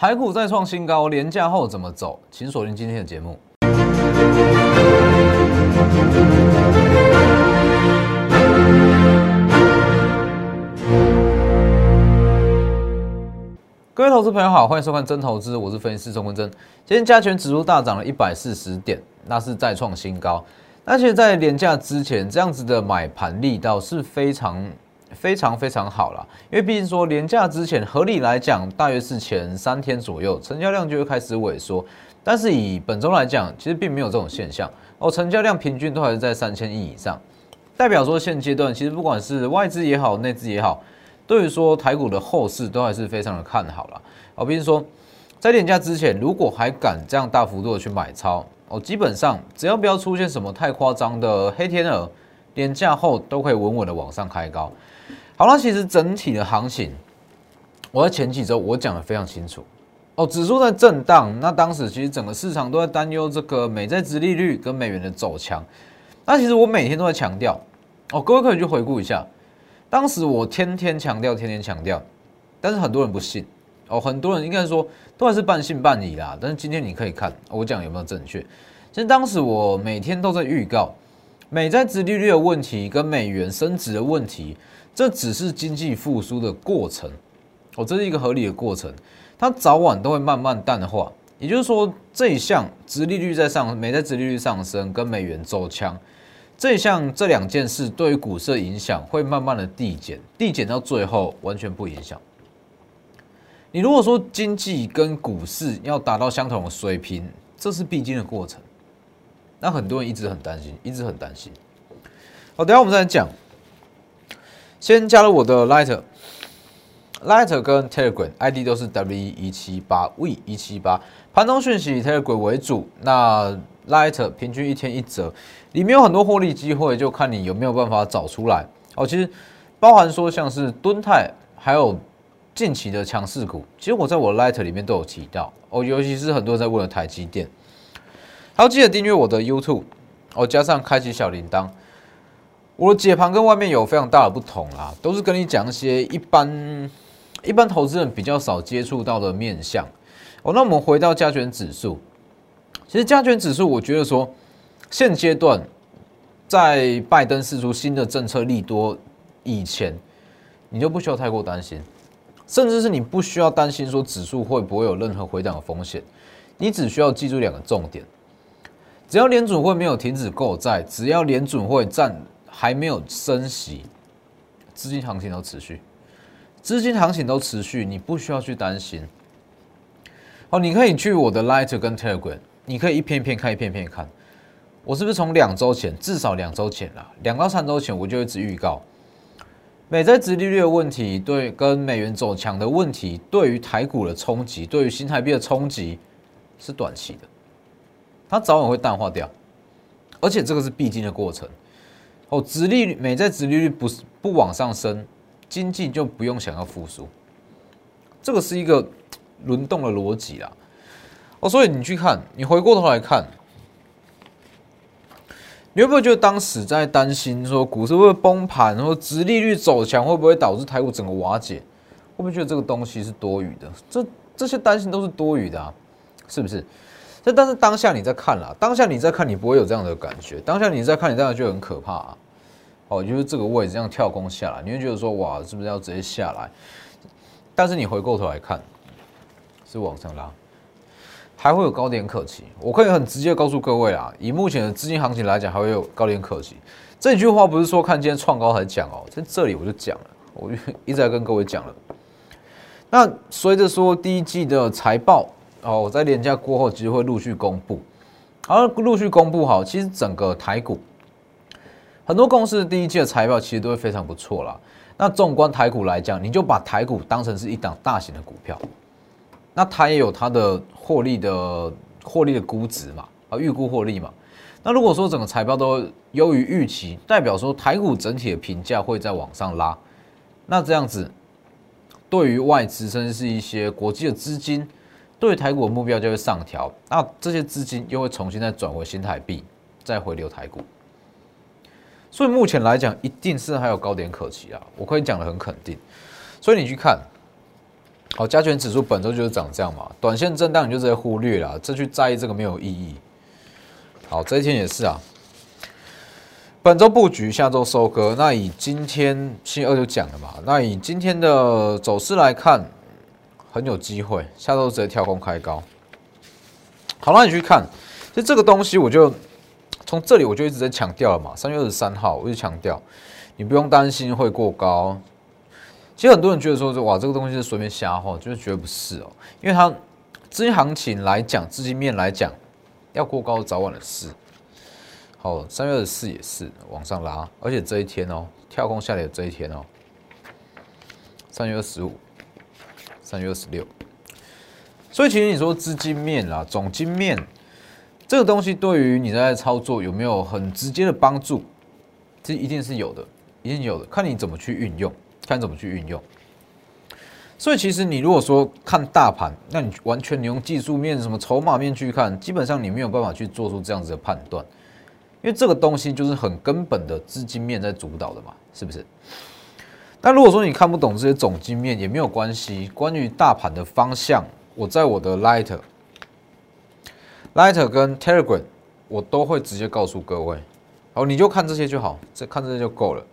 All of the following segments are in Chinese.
台股再创新高，连价后怎么走？请锁定今天的节目。各位投资朋友好，欢迎收看真投资，我是分析师钟文真。今天加权指数大涨了一百四十点，那是再创新高。而且在连价之前，这样子的买盘力道是非常非常非常好了。因为毕竟说连假之前，合理来讲，大约是前三天左右，成交量就会开始萎缩。但是以本周来讲，其实并没有这种现象哦，成交量平均都还是在三千亿以上，代表说现阶段其实不管是外资也好，内资也好。对于说台股的后市都还是非常的看好了，哦，比如说在廉价之前，如果还敢这样大幅度的去买超，哦，基本上只要不要出现什么太夸张的黑天鹅，廉价后都可以稳稳的往上开高。好了，其实整体的行情，我在前几周我讲的非常清楚，哦，指数在震荡，那当时其实整个市场都在担忧这个美债殖利率跟美元的走强，那其实我每天都在强调，哦，各位可以去回顾一下。当时我天天强调，天天强调，但是很多人不信哦，很多人应该说都还是半信半疑啦。但是今天你可以看我讲有没有正确。其实当时我每天都在预告，美债殖利率的问题跟美元升值的问题，这只是经济复苏的过程哦，这是一个合理的过程，它早晚都会慢慢淡化。也就是说，这一项殖利率在上，美债殖利率上升跟美元走强。这一项这两件事对于股市的影响会慢慢的递减，递减到最后完全不影响。你如果说经济跟股市要达到相同的水平，这是必经的过程。那很多人一直很担心，一直很担心。好，等下我们再讲。先加入我的 Lighter，Lighter 跟 Telegram ID 都是 W 一七八 V 一七八，盘中讯息 Telegram 为主。那 Lighter 平均一天一折，里面有很多获利机会，就看你有没有办法找出来哦。其实包含说像是敦泰，还有近期的强势股，其实我在我的 Light 里面都有提到哦。尤其是很多人在问的台积电，还要记得订阅我的 YouTube 哦，加上开启小铃铛。我的解盘跟外面有非常大的不同啦，都是跟你讲一些一般一般投资人比较少接触到的面相哦。那我们回到加权指数。其实加权指数，我觉得说，现阶段在拜登试出新的政策利多以前，你就不需要太过担心，甚至是你不需要担心说指数会不会有任何回档的风险，你只需要记住两个重点：只要联准会没有停止购债，只要联准会暂还没有升息，资金行情都持续，资金行情都持续，你不需要去担心。好，你可以去我的 Light 跟 Telegram。你可以一片一片看，一片片看。我是不是从两周前，至少两周前了，两到三周前我就一直预告，美债殖利率的问题，对跟美元走强的问题，对于台股的冲击，对于新台币的冲击是短期的，它早晚会淡化掉，而且这个是必经的过程。哦，殖利率美债殖利率不是不往上升，经济就不用想要复苏，这个是一个轮动的逻辑啦。哦，所以你去看，你回过头来看，你会不会觉得当时在担心说股市会不会崩盘，然后殖利率走强会不会导致台股整个瓦解？会不会觉得这个东西是多余的？这这些担心都是多余的啊，是不是？但是当下你在看了，当下你在看，你不会有这样的感觉。当下你在看，你当然就很可怕啊。哦，就是这个位置这样跳空下来，你会觉得说哇，是不是要直接下来？但是你回过头来看，是往上拉。还会有高点可期，我可以很直接告诉各位啊，以目前的资金行情来讲，还会有高点可期。这句话不是说看今天创高才讲哦，在这里我就讲了，我就一直在跟各位讲了。那随着说第一季的财报哦，我在年假过后，其实会陆续公布，而陆续公布好，其实整个台股很多公司第一季的财报其实都会非常不错啦。那纵观台股来讲，你就把台股当成是一档大型的股票。那它也有它的获利的获利的估值嘛，啊，预估获利嘛。那如果说整个财报都优于预期，代表说台股整体的评价会在往上拉。那这样子，对于外资甚至是一些国际的资金，对台股的目标就会上调。那这些资金又会重新再转回新台币，再回流台股。所以目前来讲，一定是还有高点可期啊，我可以讲的很肯定。所以你去看。好，加权指数本周就是涨这样嘛，短线震荡你就直接忽略了，这去在意这个没有意义。好，这一天也是啊，本周布局，下周收割。那以今天星期二就讲了嘛，那以今天的走势来看，很有机会，下周直接跳空开高。好，了你去看，就这个东西，我就从这里我就一直在强调了嘛，三月二十三号我就强调，你不用担心会过高。其实很多人觉得说，哇，这个东西是随便瞎话，就是绝对不是哦，因为它资金行情来讲，资金面来讲，要过高早晚的事。好，三月二十四也是往上拉，而且这一天哦，跳空下来的这一天哦，三月二十五、三月二十六，所以其实你说资金面啦、总金面这个东西，对于你在操作有没有很直接的帮助？这一定是有的，一定有的，看你怎么去运用。看怎么去运用，所以其实你如果说看大盘，那你完全你用技术面、什么筹码面去看，基本上你没有办法去做出这样子的判断，因为这个东西就是很根本的资金面在主导的嘛，是不是？那如果说你看不懂这些总金面也没有关系，关于大盘的方向，我在我的 Lighter、Lighter 跟 Telegram 我都会直接告诉各位，好，你就看这些就好，这看这些就够了。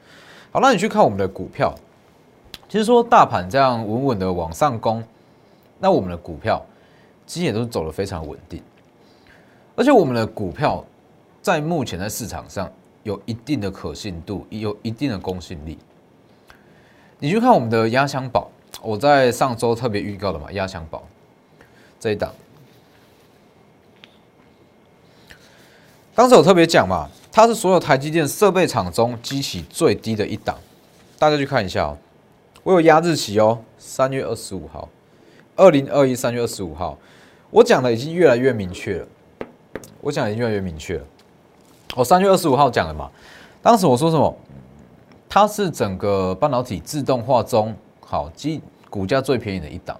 好，那你去看我们的股票。其实说大盘这样稳稳的往上攻，那我们的股票其实也都走的非常稳定，而且我们的股票在目前在市场上有一定的可信度，也有一定的公信力。你去看我们的压箱宝，我在上周特别预告的嘛，压箱宝这一档，当时我特别讲嘛，它是所有台积电设备厂中机器最低的一档，大家去看一下哦。我有压日期哦，三月二十五号，二零二一三月二十五号，我讲的已经越来越明确了。我讲的已经越来越明确了。我三月二十五号讲的嘛，当时我说什么？它是整个半导体自动化中好基股价最便宜的一档。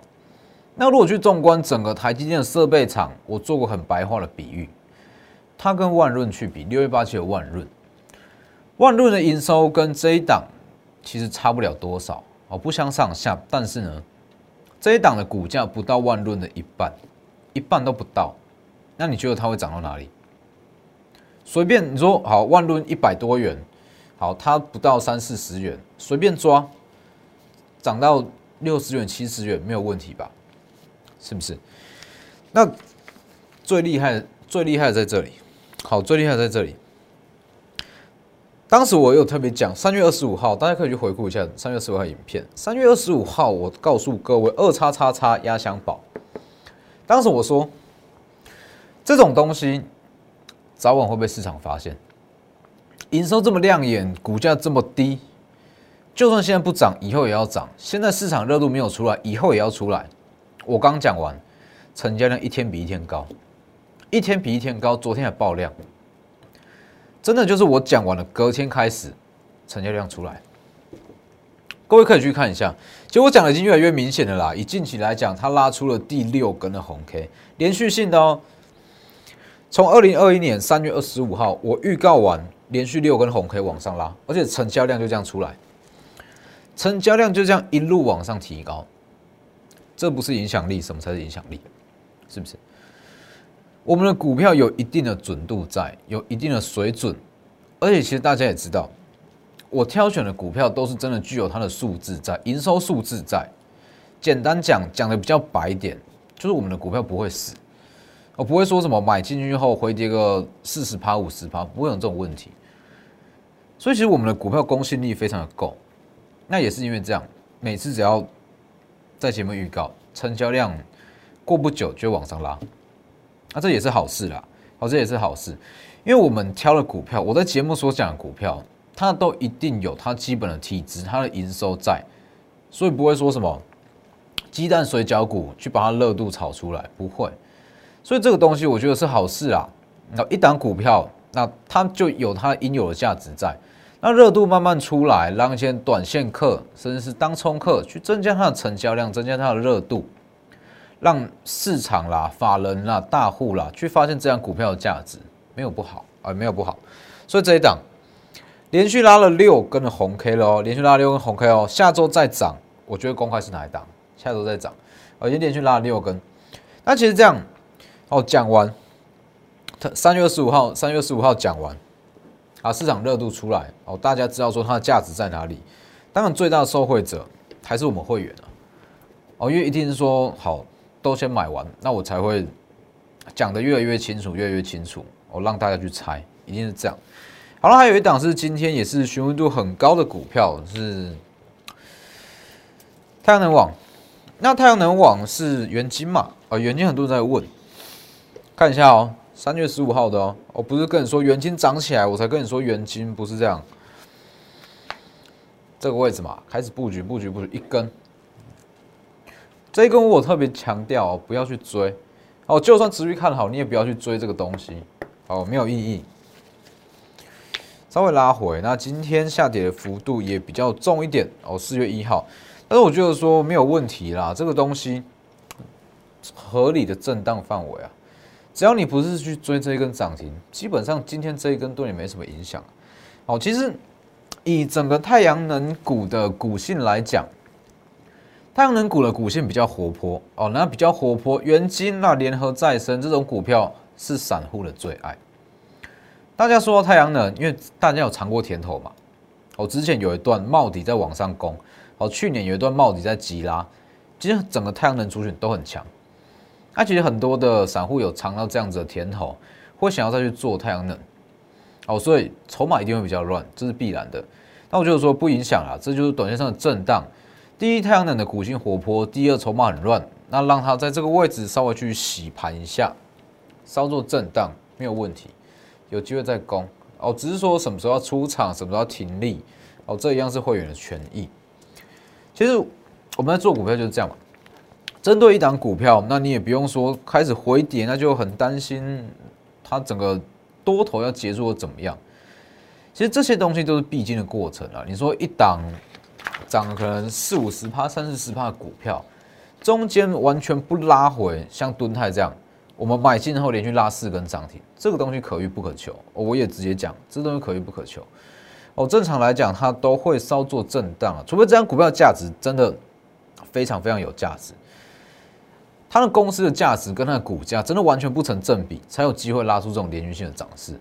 那如果去纵观整个台积电的设备厂，我做过很白话的比喻，它跟万润去比，六月八七的万润，万润的营收跟这一档其实差不了多少。哦，不相上下，但是呢，这一档的股价不到万润的一半，一半都不到，那你觉得它会涨到哪里？随便你说好，万润一百多元，好，它不到三四十元，随便抓，涨到六十元、七十元没有问题吧？是不是？那最厉害、最厉害在这里，好，最厉害在这里。当时我有特别讲，三月二十五号，大家可以去回顾一下三月二十五号影片。三月二十五号，我告诉各位二叉叉叉压箱宝。当时我说，这种东西早晚会被市场发现。营收这么亮眼，股价这么低，就算现在不涨，以后也要涨。现在市场热度没有出来，以后也要出来。我刚讲完，成交量一天比一天高，一天比一天高，昨天还爆量。真的就是我讲完了，隔天开始成交量出来，各位可以去看一下。其实我讲的已经越来越明显了啦。以近期来讲，它拉出了第六根的红 K，连续性的哦。从二零二一年三月二十五号，我预告完，连续六根红可以往上拉，而且成交量就这样出来，成交量就这样一路往上提高。这不是影响力，什么才是影响力？是不是？我们的股票有一定的准度在，有一定的水准，而且其实大家也知道，我挑选的股票都是真的具有它的数字在，营收数字在。简单讲，讲的比较白一点，就是我们的股票不会死，我不会说什么买进去后回跌个四十趴、五十趴，不会有这种问题。所以其实我们的股票公信力非常的够，那也是因为这样，每次只要在节目预告，成交量过不久就往上拉。那这也是好事啦，好，这也是好事，因为我们挑了股票，我在节目所讲的股票，它都一定有它基本的体质，它的营收在，所以不会说什么鸡蛋水饺股去把它热度炒出来，不会，所以这个东西我觉得是好事啊。那一档股票，那它就有它应有的价值在，那热度慢慢出来，让一些短线客甚至是当冲客去增加它的成交量，增加它的热度。让市场啦、法人啦、大户啦去发现这样股票的价值，没有不好啊，没有不好。所以这一档连续拉了六根的红 K 了哦，连续拉六根红 K 哦，下周再涨，我觉得公开是哪一档？下周再涨，哦，也连续拉了六根。那其实这样，哦，讲完，他三月二十五号，三月二十五号讲完，啊，市场热度出来，哦，大家知道说它的价值在哪里。当然，最大的受惠者还是我们会员啊，哦，因为一定是说好都先买完，那我才会讲的越来越清楚，越来越清楚，我让大家去猜，一定是这样。好了，还有一档是今天也是询问度很高的股票，是太阳能网。那太阳能网是元金嘛？啊，元金很多人在问，看一下哦，三月十五号的哦，我不是跟你说元金涨起来，我才跟你说元金不是这样。这个位置嘛，开始布局，布局，布局一根，这一根我特别强调哦，不要去追哦，就算持续看好，你也不要去追这个东西，哦，没有意义。稍微拉回，那今天下跌的幅度也比较重一点哦。四月一号，但是我觉得说没有问题啦，这个东西合理的震荡范围啊，只要你不是去追这一根涨停，基本上今天这一根对你没什么影响。哦，其实以整个太阳能股的股性来讲，太阳能股的股性比较活泼哦，那比较活泼，元金那联合再生这种股票是散户的最爱。大家说太阳能，因为大家有尝过甜头嘛。哦，之前有一段帽底在往上攻，哦，去年有一段帽底在急拉，其实整个太阳能族群都很强。那其实很多的散户有尝到这样子的甜头，会想要再去做太阳能。哦，所以筹码一定会比较乱，这是必然的。那我就是说不影响啊，这就是短线上的震荡。第一，太阳能的股性活泼；第二，筹码很乱，那让它在这个位置稍微去洗盘一下，稍作震荡没有问题。有机会再攻哦，只是说什么时候要出场，什么时候要停利哦，这一样是会员的权益。其实我们在做股票就是这样嘛，针对一档股票，那你也不用说开始回跌，那就很担心它整个多头要结束或怎么样。其实这些东西都是必经的过程啊。你说一档涨可能四五十趴、三四十趴的股票，中间完全不拉回，像敦泰这样。我们买进后连续拉四根涨停，这个东西可遇不可求。我也直接讲，这东西可遇不可求。哦，正常来讲，它都会稍作震荡啊，除非这张股票价值真的非常非常有价值，它的公司的价值跟它的股价真的完全不成正比，才有机会拉出这种连续性的涨势。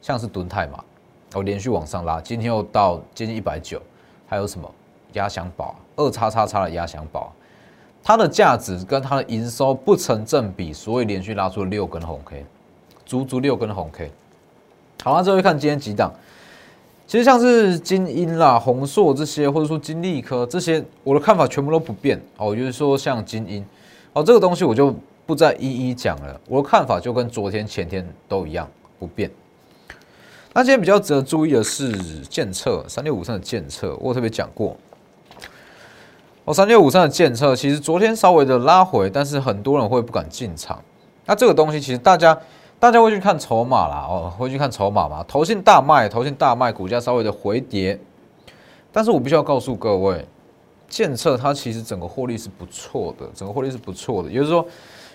像是敦泰嘛，哦，连续往上拉，今天又到接近一百九，还有什么压箱宝二叉叉叉的压箱宝。它的价值跟它的营收不成正比，所以连续拉出了六根红 K，足足六根红 K。好，了最后看今天几档，其实像是金鹰啦、宏硕这些，或者说金利科这些，我的看法全部都不变哦。就是说像金鹰哦，这个东西我就不再一一讲了，我的看法就跟昨天、前天都一样不变。那今天比较值得注意的是建测三六五三的建测，我特别讲过。哦，三六五三的建测其实昨天稍微的拉回，但是很多人会不敢进场。那这个东西其实大家大家会去看筹码啦，哦，会去看筹码嘛？投信大卖，投信大卖，股价稍微的回跌。但是我必须要告诉各位，建测它其实整个获利是不错的，整个获利是不错的。也就是说，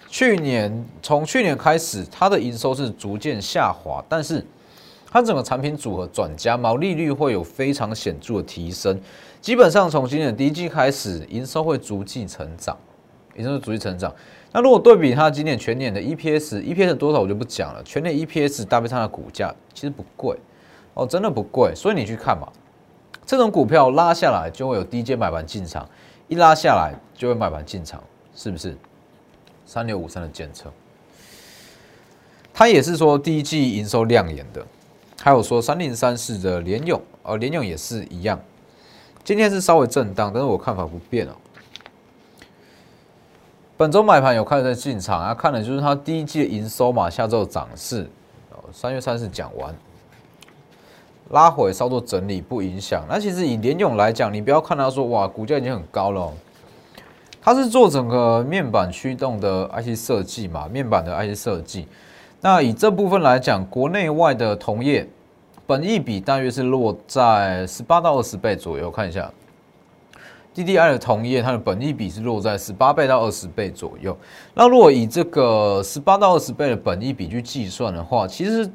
去年从去年开始，它的营收是逐渐下滑，但是它整个产品组合转加，毛利率会有非常显著的提升。基本上从今年第一季开始，营收会逐季成长，营收逐季成长。那如果对比它今年全年的 EPS，EPS 多少我就不讲了。全年 EPS 搭配它的股价，其实不贵哦，真的不贵。所以你去看嘛，这种股票拉下来就会有低阶买盘进场，一拉下来就会买盘进场，是不是？三六五三的监测，它也是说第一季营收亮眼的，还有说三零三四的联勇，呃，联勇也是一样。今天是稍微震荡，但是我看法不变哦。本周买盘有看在进场啊，看的就是它第一季的营收嘛，下周涨势。三月三十讲完，拉回稍作整理不影响。那其实以联勇来讲，你不要看它说哇，股价已经很高了。它是做整个面板驱动的 IC 设计嘛，面板的 IC 设计。那以这部分来讲，国内外的同业。本益比大约是落在十八到二十倍左右，看一下，DDI 的同业它的本益比是落在十八倍到二十倍左右。那如果以这个十八到二十倍的本益比去计算的话，其实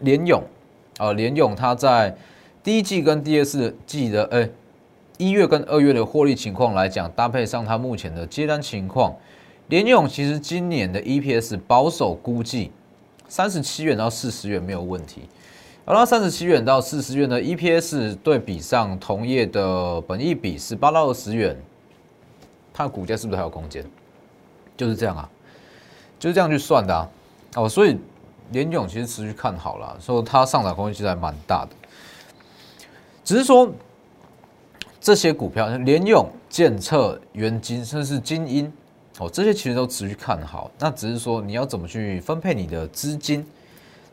联勇啊，联勇它在第一季跟第二季的，哎，一月跟二月的获利情况来讲，搭配上它目前的接单情况，联勇其实今年的 EPS 保守估计三十七元到四十元没有问题。而那三十七元到四十元的 EPS 对比上同业的本益比十八到二十元，它的股价是不是还有空间？就是这样啊，就是这样去算的啊。哦，所以联勇其实持续看好了，说它上涨空间其实还蛮大的。只是说这些股票，联勇、建策、元金，甚至是金鹰，哦，这些其实都持续看好。那只是说你要怎么去分配你的资金？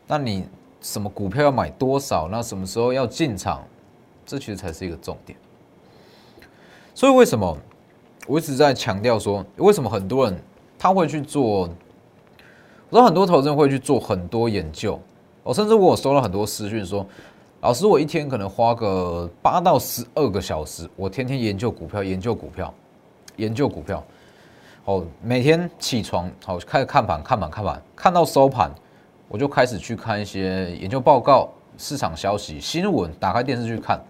那你。什么股票要买多少？那什么时候要进场？这其实才是一个重点。所以为什么我一直在强调说，为什么很多人他会去做？我说很多投资人会去做很多研究。我甚至我收了很多私讯说，老师，我一天可能花个八到十二个小时，我天天研究股票，研究股票，研究股票。哦，每天起床好开始看盘，看盘，看盘，看到收盘。我就开始去看一些研究报告、市场消息、新闻，打开电视去看。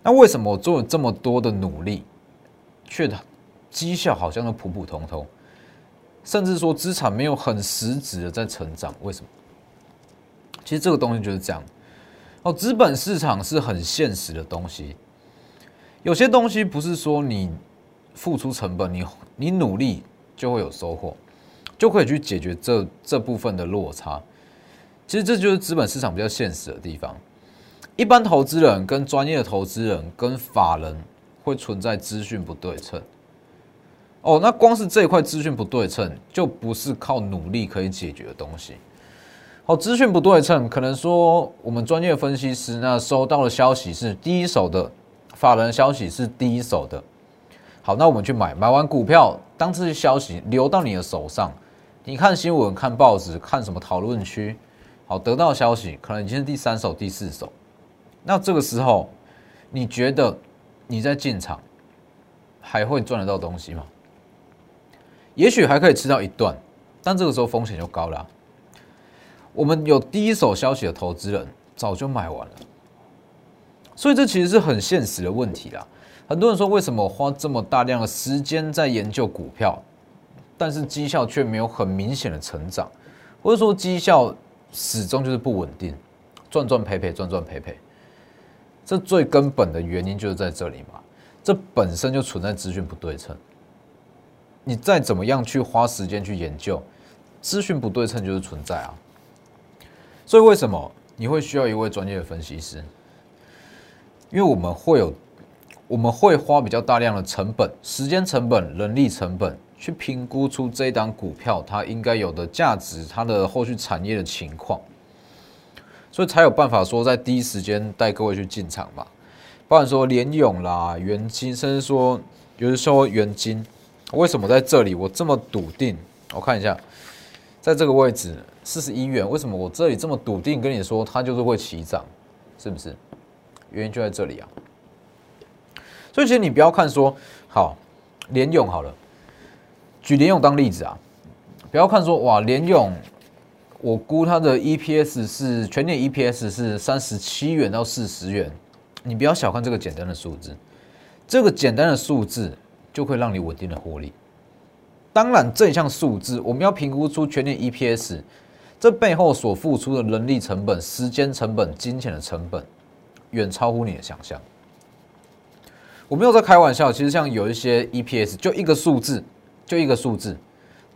那为什么我做了这么多的努力，却绩效好像都普普通通，甚至说资产没有很实质的在成长？为什么？其实这个东西就是这样。哦，资本市场是很现实的东西，有些东西不是说你付出成本，你你努力就会有收获。就可以去解决这这部分的落差。其实这就是资本市场比较现实的地方。一般投资人跟专业的投资人跟法人会存在资讯不对称。哦，那光是这一块资讯不对称，就不是靠努力可以解决的东西。好，资讯不对称，可能说我们专业分析师那收到的消息是第一手的，法人消息是第一手的。好，那我们去买，买完股票，当这些消息流到你的手上。你看新闻、看报纸、看什么讨论区，好得到消息，可能已经是第三手、第四手。那这个时候，你觉得你在进场还会赚得到东西吗？也许还可以吃到一段，但这个时候风险就高了。我们有第一手消息的投资人早就买完了，所以这其实是很现实的问题啦。很多人说，为什么花这么大量的时间在研究股票？但是绩效却没有很明显的成长，或者说绩效始终就是不稳定，赚赚赔赔，赚赚赔赔。这最根本的原因就是在这里嘛，这本身就存在资讯不对称。你再怎么样去花时间去研究，资讯不对称就是存在啊。所以为什么你会需要一位专业的分析师？因为我们会有，我们会花比较大量的成本、时间成本、人力成本。去评估出这一档股票它应该有的价值，它的后续产业的情况，所以才有办法说在第一时间带各位去进场嘛。不然说联勇啦、元金，甚至说有的时候元金，为什么在这里我这么笃定？我看一下，在这个位置四十一元，为什么我这里这么笃定跟你说它就是会起涨？是不是？原因就在这里啊。所以其实你不要看说好联勇好了。举联勇当例子啊，不要看说哇，联勇，我估它的 EPS 是全年 EPS 是三十七元到四十元，你不要小看这个简单的数字，这个简单的数字就会让你稳定的获利。当然，这一项数字我们要评估出全年 EPS，这背后所付出的人力成本、时间成本、金钱的成本，远超乎你的想象。我没有在开玩笑，其实像有一些 EPS 就一个数字。就一个数字，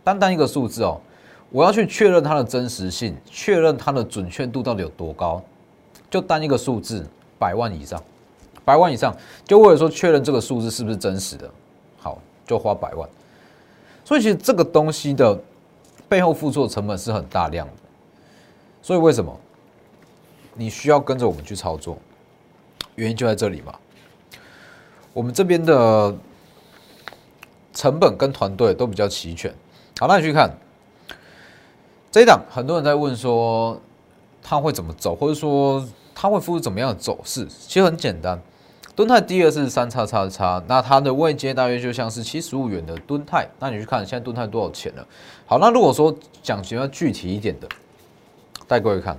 单单一个数字哦，我要去确认它的真实性，确认它的准确度到底有多高，就单一个数字，百万以上，百万以上，就为了说确认这个数字是不是真实的，就花百万。所以其实这个东西的背后付出的成本是很大量的，所以为什么你需要跟着我们去操作？原因就在这里嘛，我们这边的。成本跟团队都比较齐全。好，那你去看这一档，很多人在问说它会怎么走，或者说它会付出怎么样的走势？其实很简单，敦泰第二是三叉叉叉，那它的位阶大约就像是七十五元的敦泰。那你去看现在敦泰多少钱了？好，那如果说讲比较具体一点的，带各位看，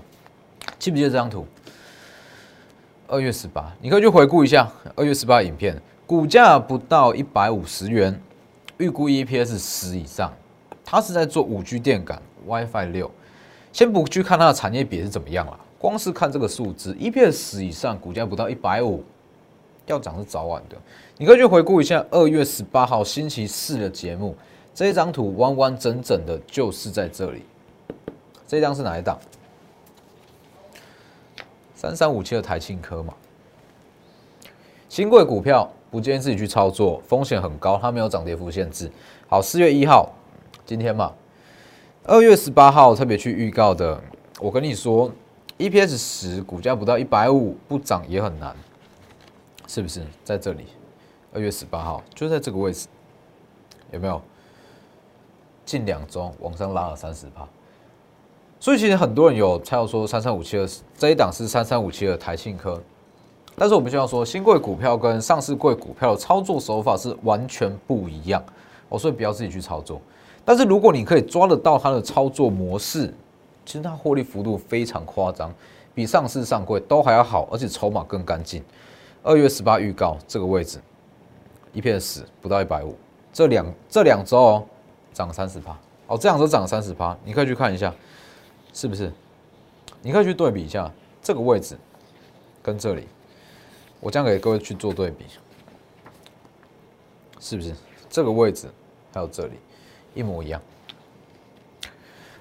记不记得这张图？二月十八，你可以去回顾一下二月十八影片，股价不到一百五十元，预估 EPS 十以上，它是在做五 G 电感 WiFi 六。先不去看它的产业比是怎么样了，光是看这个数字，EPS 十以上，股价不到一百五，要涨是早晚的。你可以去回顾一下二月十八号星期四的节目，这一张图完完整整的就是在这里。这张是哪一档？三三五七的台庆科嘛。新贵股票不建议自己去操作，风险很高，它没有涨跌幅限制。好，四月一号，今天嘛。二月十八号特别去预告的，我跟你说，EPS 十股价不到一百五，不涨也很难，是不是？在这里，二月十八号就在这个位置，有没有？近两周往上拉了三十趴，所以其实很多人有猜到说三三五七二这一档是三三五七二台庆科，但是我们就要说新贵股票跟上市贵股票的操作手法是完全不一样，哦，所以不要自己去操作。但是如果你可以抓得到它的操作模式，其实它获利幅度非常夸张，比上市上柜都还要好，而且筹码更干净。二月十八预告这个位置，一片死不到一百五，这两这两周哦涨三十趴哦，这两周涨三十趴，你可以去看一下，是不是？你可以去对比一下这个位置跟这里，我将给各位去做对比，是不是？这个位置还有这里。一模一样。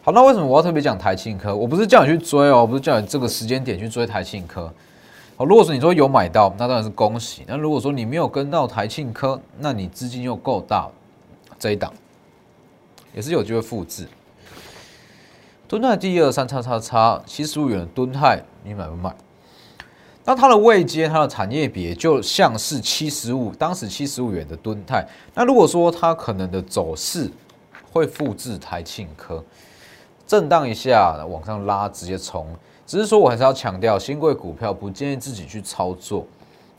好，那为什么我要特别讲台庆科？我不是叫你去追哦，不是叫你这个时间点去追台庆科。好，如果说你说有买到，那当然是恭喜。那如果说你没有跟到台庆科，那你资金又够大，这一档也是有机会复制。敦泰第二三叉叉叉七十五元的敦泰，你买不买？那它的位阶，它的产业别就像是七十五，当时七十五元的敦泰。那如果说它可能的走势，会复制台庆科，震荡一下往上拉，直接冲。只是说我还是要强调，新贵股票不建议自己去操作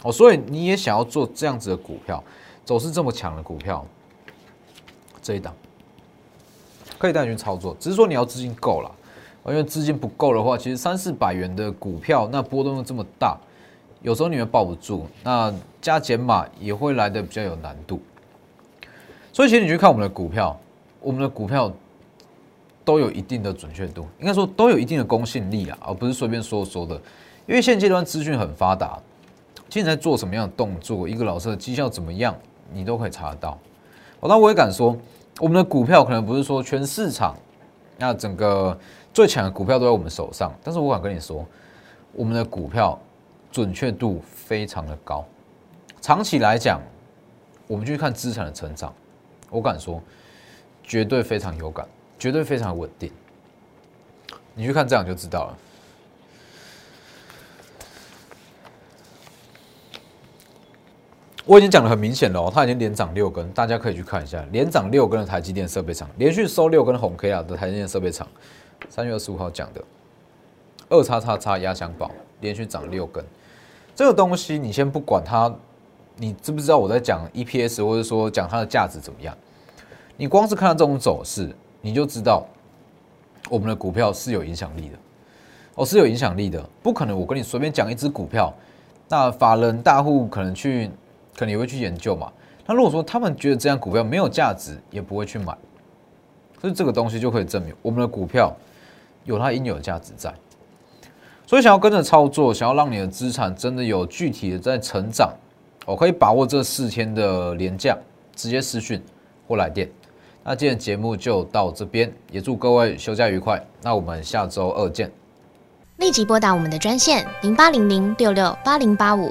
哦。所以你也想要做这样子的股票，走势这么强的股票，这一档可以带你去操作。只是说你要资金够了，因为资金不够的话，其实三四百元的股票，那波动又这么大，有时候你会抱不住。那加减码也会来的比较有难度。所以，其实你去看我们的股票。我们的股票都有一定的准确度，应该说都有一定的公信力啊，而不是随便说说的。因为现阶段资讯很发达，现在做什么样的动作，一个老师的绩效怎么样，你都可以查得到。哦，那我也敢说，我们的股票可能不是说全市场那整个最强的股票都在我们手上，但是我敢跟你说，我们的股票准确度非常的高。长期来讲，我们去看资产的成长，我敢说。绝对非常有感，绝对非常稳定。你去看这样就知道了。我已经讲的很明显了哦，它已经连涨六根，大家可以去看一下，连涨六根的台积电设备厂，连续收六根红 K 啊的台积电设备厂。三月二十五号讲的二叉叉叉压箱宝，连续涨六根，这个东西你先不管它，你知不知道我在讲 EPS，或者说讲它的价值怎么样？你光是看到这种走势，你就知道我们的股票是有影响力的，哦，是有影响力的，不可能我跟你随便讲一只股票，那法人大户可能去，可能也会去研究嘛。那如果说他们觉得这样股票没有价值，也不会去买，所以这个东西就可以证明我们的股票有它应有的价值在。所以想要跟着操作，想要让你的资产真的有具体的在成长，我可以把握这四天的廉价，直接私讯或来电。那今天节目就到这边，也祝各位休假愉快。那我们下周二见。立即拨打我们的专线零八零零六六八零八五